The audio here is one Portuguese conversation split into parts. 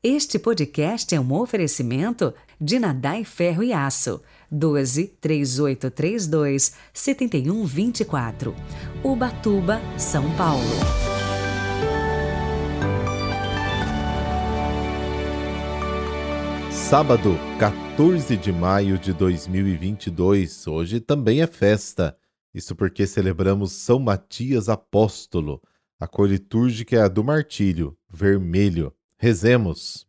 Este podcast é um oferecimento de Nadai Ferro e Aço, 12 3832 7124, Ubatuba, São Paulo. Sábado, 14 de maio de 2022, hoje também é festa. Isso porque celebramos São Matias Apóstolo. A cor litúrgica é a do martírio, vermelho. Rezemos.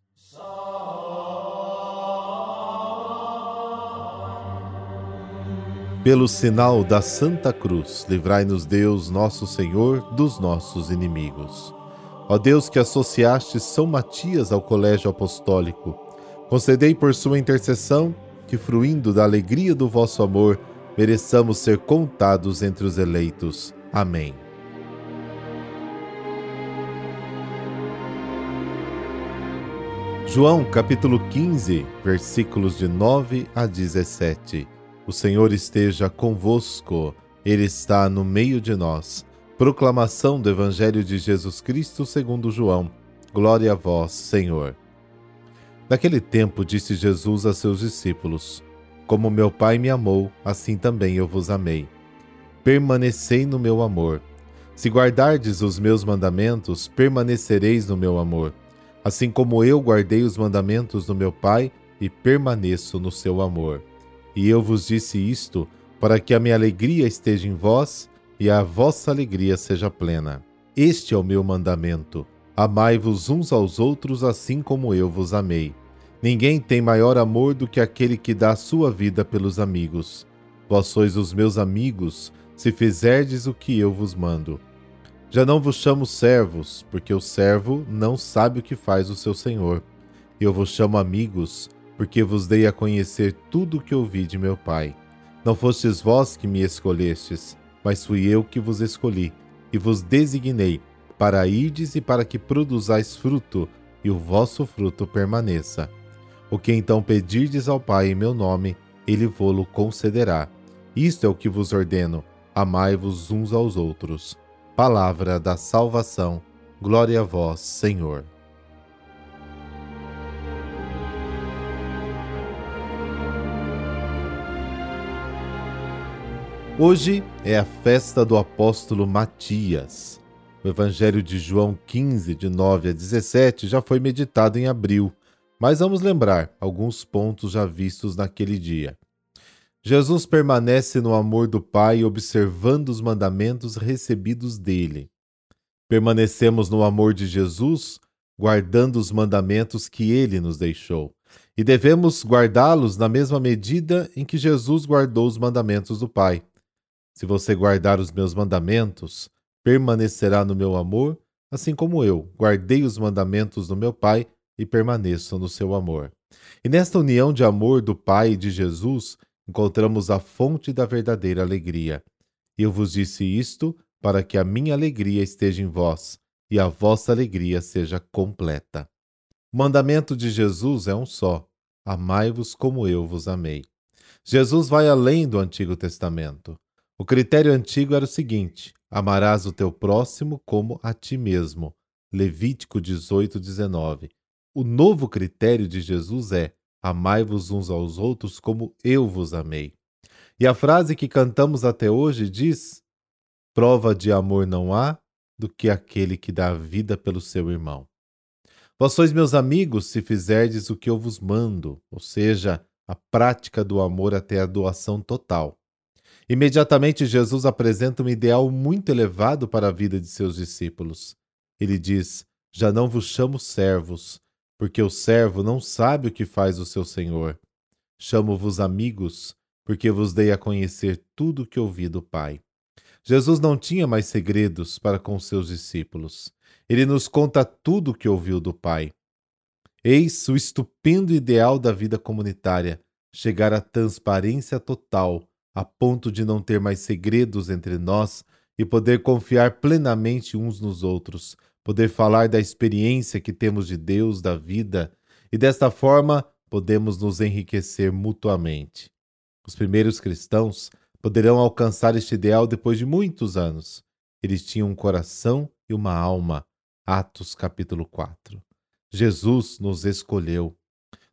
Pelo sinal da Santa Cruz, livrai-nos Deus, nosso Senhor, dos nossos inimigos. Ó Deus que associaste São Matias ao colégio apostólico, concedei por sua intercessão que, fruindo da alegria do vosso amor, mereçamos ser contados entre os eleitos. Amém. João capítulo 15, versículos de 9 a 17. O Senhor esteja convosco, Ele está no meio de nós. Proclamação do Evangelho de Jesus Cristo segundo João. Glória a vós, Senhor. Naquele tempo disse Jesus a seus discípulos: Como meu Pai me amou, assim também eu vos amei. Permanecei no meu amor. Se guardardes os meus mandamentos, permanecereis no meu amor assim como eu guardei os mandamentos do meu Pai e permaneço no seu amor. E eu vos disse isto para que a minha alegria esteja em vós e a vossa alegria seja plena. Este é o meu mandamento: amai-vos uns aos outros assim como eu vos amei. Ninguém tem maior amor do que aquele que dá a sua vida pelos amigos. Vós sois os meus amigos, se fizerdes o que eu vos mando. Já não vos chamo servos, porque o servo não sabe o que faz o seu senhor. Eu vos chamo amigos, porque vos dei a conhecer tudo o que ouvi de meu Pai. Não fostes vós que me escolhestes, mas fui eu que vos escolhi, e vos designei, para irdes e para que produzais fruto, e o vosso fruto permaneça. O que então pedirdes ao Pai em meu nome, ele vô-lo concederá. Isto é o que vos ordeno: amai-vos uns aos outros. Palavra da salvação. Glória a vós, Senhor. Hoje é a festa do apóstolo Matias. O Evangelho de João 15, de 9 a 17, já foi meditado em abril, mas vamos lembrar alguns pontos já vistos naquele dia. Jesus permanece no amor do Pai, observando os mandamentos recebidos dele. Permanecemos no amor de Jesus, guardando os mandamentos que ele nos deixou. E devemos guardá-los na mesma medida em que Jesus guardou os mandamentos do Pai. Se você guardar os meus mandamentos, permanecerá no meu amor, assim como eu guardei os mandamentos do meu Pai e permaneço no seu amor. E nesta união de amor do Pai e de Jesus, encontramos a fonte da verdadeira alegria. Eu vos disse isto para que a minha alegria esteja em vós e a vossa alegria seja completa. O mandamento de Jesus é um só: amai-vos como eu vos amei. Jesus vai além do Antigo Testamento. O critério antigo era o seguinte: amarás o teu próximo como a ti mesmo. Levítico 18, 19. O novo critério de Jesus é: Amai-vos uns aos outros como eu vos amei. E a frase que cantamos até hoje diz: Prova de amor não há do que aquele que dá a vida pelo seu irmão. Vós sois meus amigos se fizerdes o que eu vos mando, ou seja, a prática do amor até a doação total. Imediatamente Jesus apresenta um ideal muito elevado para a vida de seus discípulos. Ele diz: Já não vos chamo servos, porque o servo não sabe o que faz o seu senhor. Chamo-vos amigos, porque vos dei a conhecer tudo o que ouvi do Pai. Jesus não tinha mais segredos para com seus discípulos. Ele nos conta tudo o que ouviu do Pai. Eis o estupendo ideal da vida comunitária: chegar à transparência total, a ponto de não ter mais segredos entre nós e poder confiar plenamente uns nos outros, poder falar da experiência que temos de Deus, da vida, e desta forma podemos nos enriquecer mutuamente. Os primeiros cristãos poderão alcançar este ideal depois de muitos anos. Eles tinham um coração e uma alma. Atos capítulo 4. Jesus nos escolheu.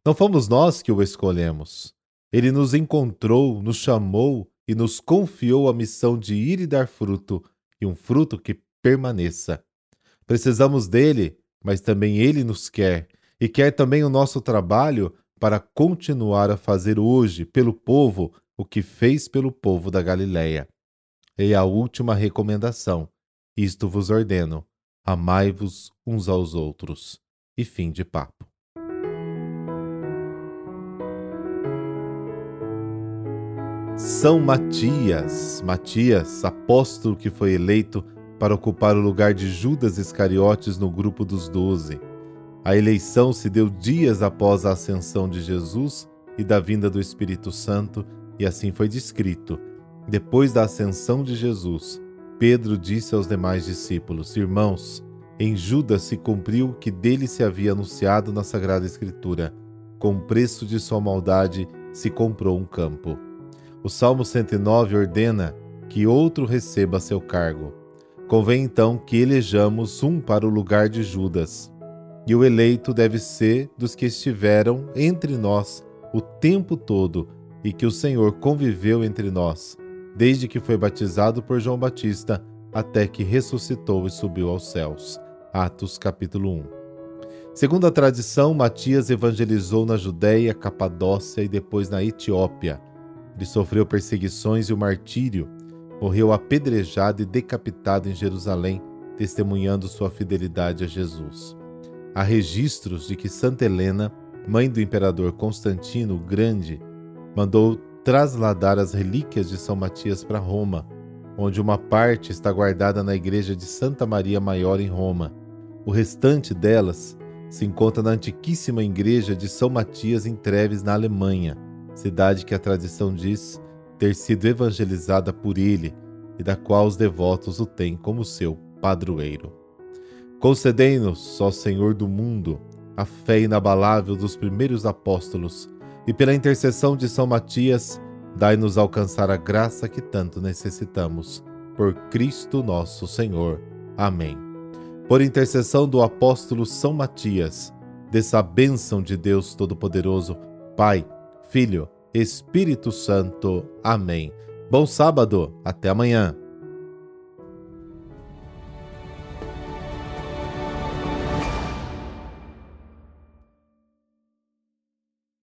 Não fomos nós que o escolhemos. Ele nos encontrou, nos chamou e nos confiou a missão de ir e dar fruto, e um fruto que permaneça. Precisamos dele, mas também ele nos quer, e quer também o nosso trabalho para continuar a fazer hoje pelo povo o que fez pelo povo da Galiléia. E a última recomendação: isto vos ordeno: amai-vos uns aos outros. E fim de papo. São Matias, Matias, apóstolo que foi eleito para ocupar o lugar de Judas Iscariotes no grupo dos doze. A eleição se deu dias após a ascensão de Jesus e da vinda do Espírito Santo, e assim foi descrito. Depois da ascensão de Jesus, Pedro disse aos demais discípulos: Irmãos, em Judas se cumpriu o que dele se havia anunciado na Sagrada Escritura: com o preço de sua maldade se comprou um campo. O Salmo 109 ordena que outro receba seu cargo. Convém então que elejamos um para o lugar de Judas. E o eleito deve ser dos que estiveram entre nós o tempo todo e que o Senhor conviveu entre nós, desde que foi batizado por João Batista até que ressuscitou e subiu aos céus. Atos capítulo 1. Segundo a tradição, Matias evangelizou na Judéia, Capadócia e depois na Etiópia ele sofreu perseguições e o martírio, morreu apedrejado e decapitado em Jerusalém, testemunhando sua fidelidade a Jesus. Há registros de que Santa Helena, mãe do imperador Constantino o Grande, mandou trasladar as relíquias de São Matias para Roma, onde uma parte está guardada na igreja de Santa Maria Maior em Roma. O restante delas se encontra na antiquíssima igreja de São Matias em Treves, na Alemanha cidade que a tradição diz ter sido evangelizada por ele e da qual os devotos o têm como seu padroeiro. Concedei-nos, ó Senhor do mundo, a fé inabalável dos primeiros apóstolos e pela intercessão de São Matias, dai-nos alcançar a graça que tanto necessitamos. Por Cristo nosso Senhor. Amém. Por intercessão do apóstolo São Matias, dessa bênção de Deus Todo-Poderoso, Pai, Filho, Espírito Santo. Amém. Bom sábado, até amanhã.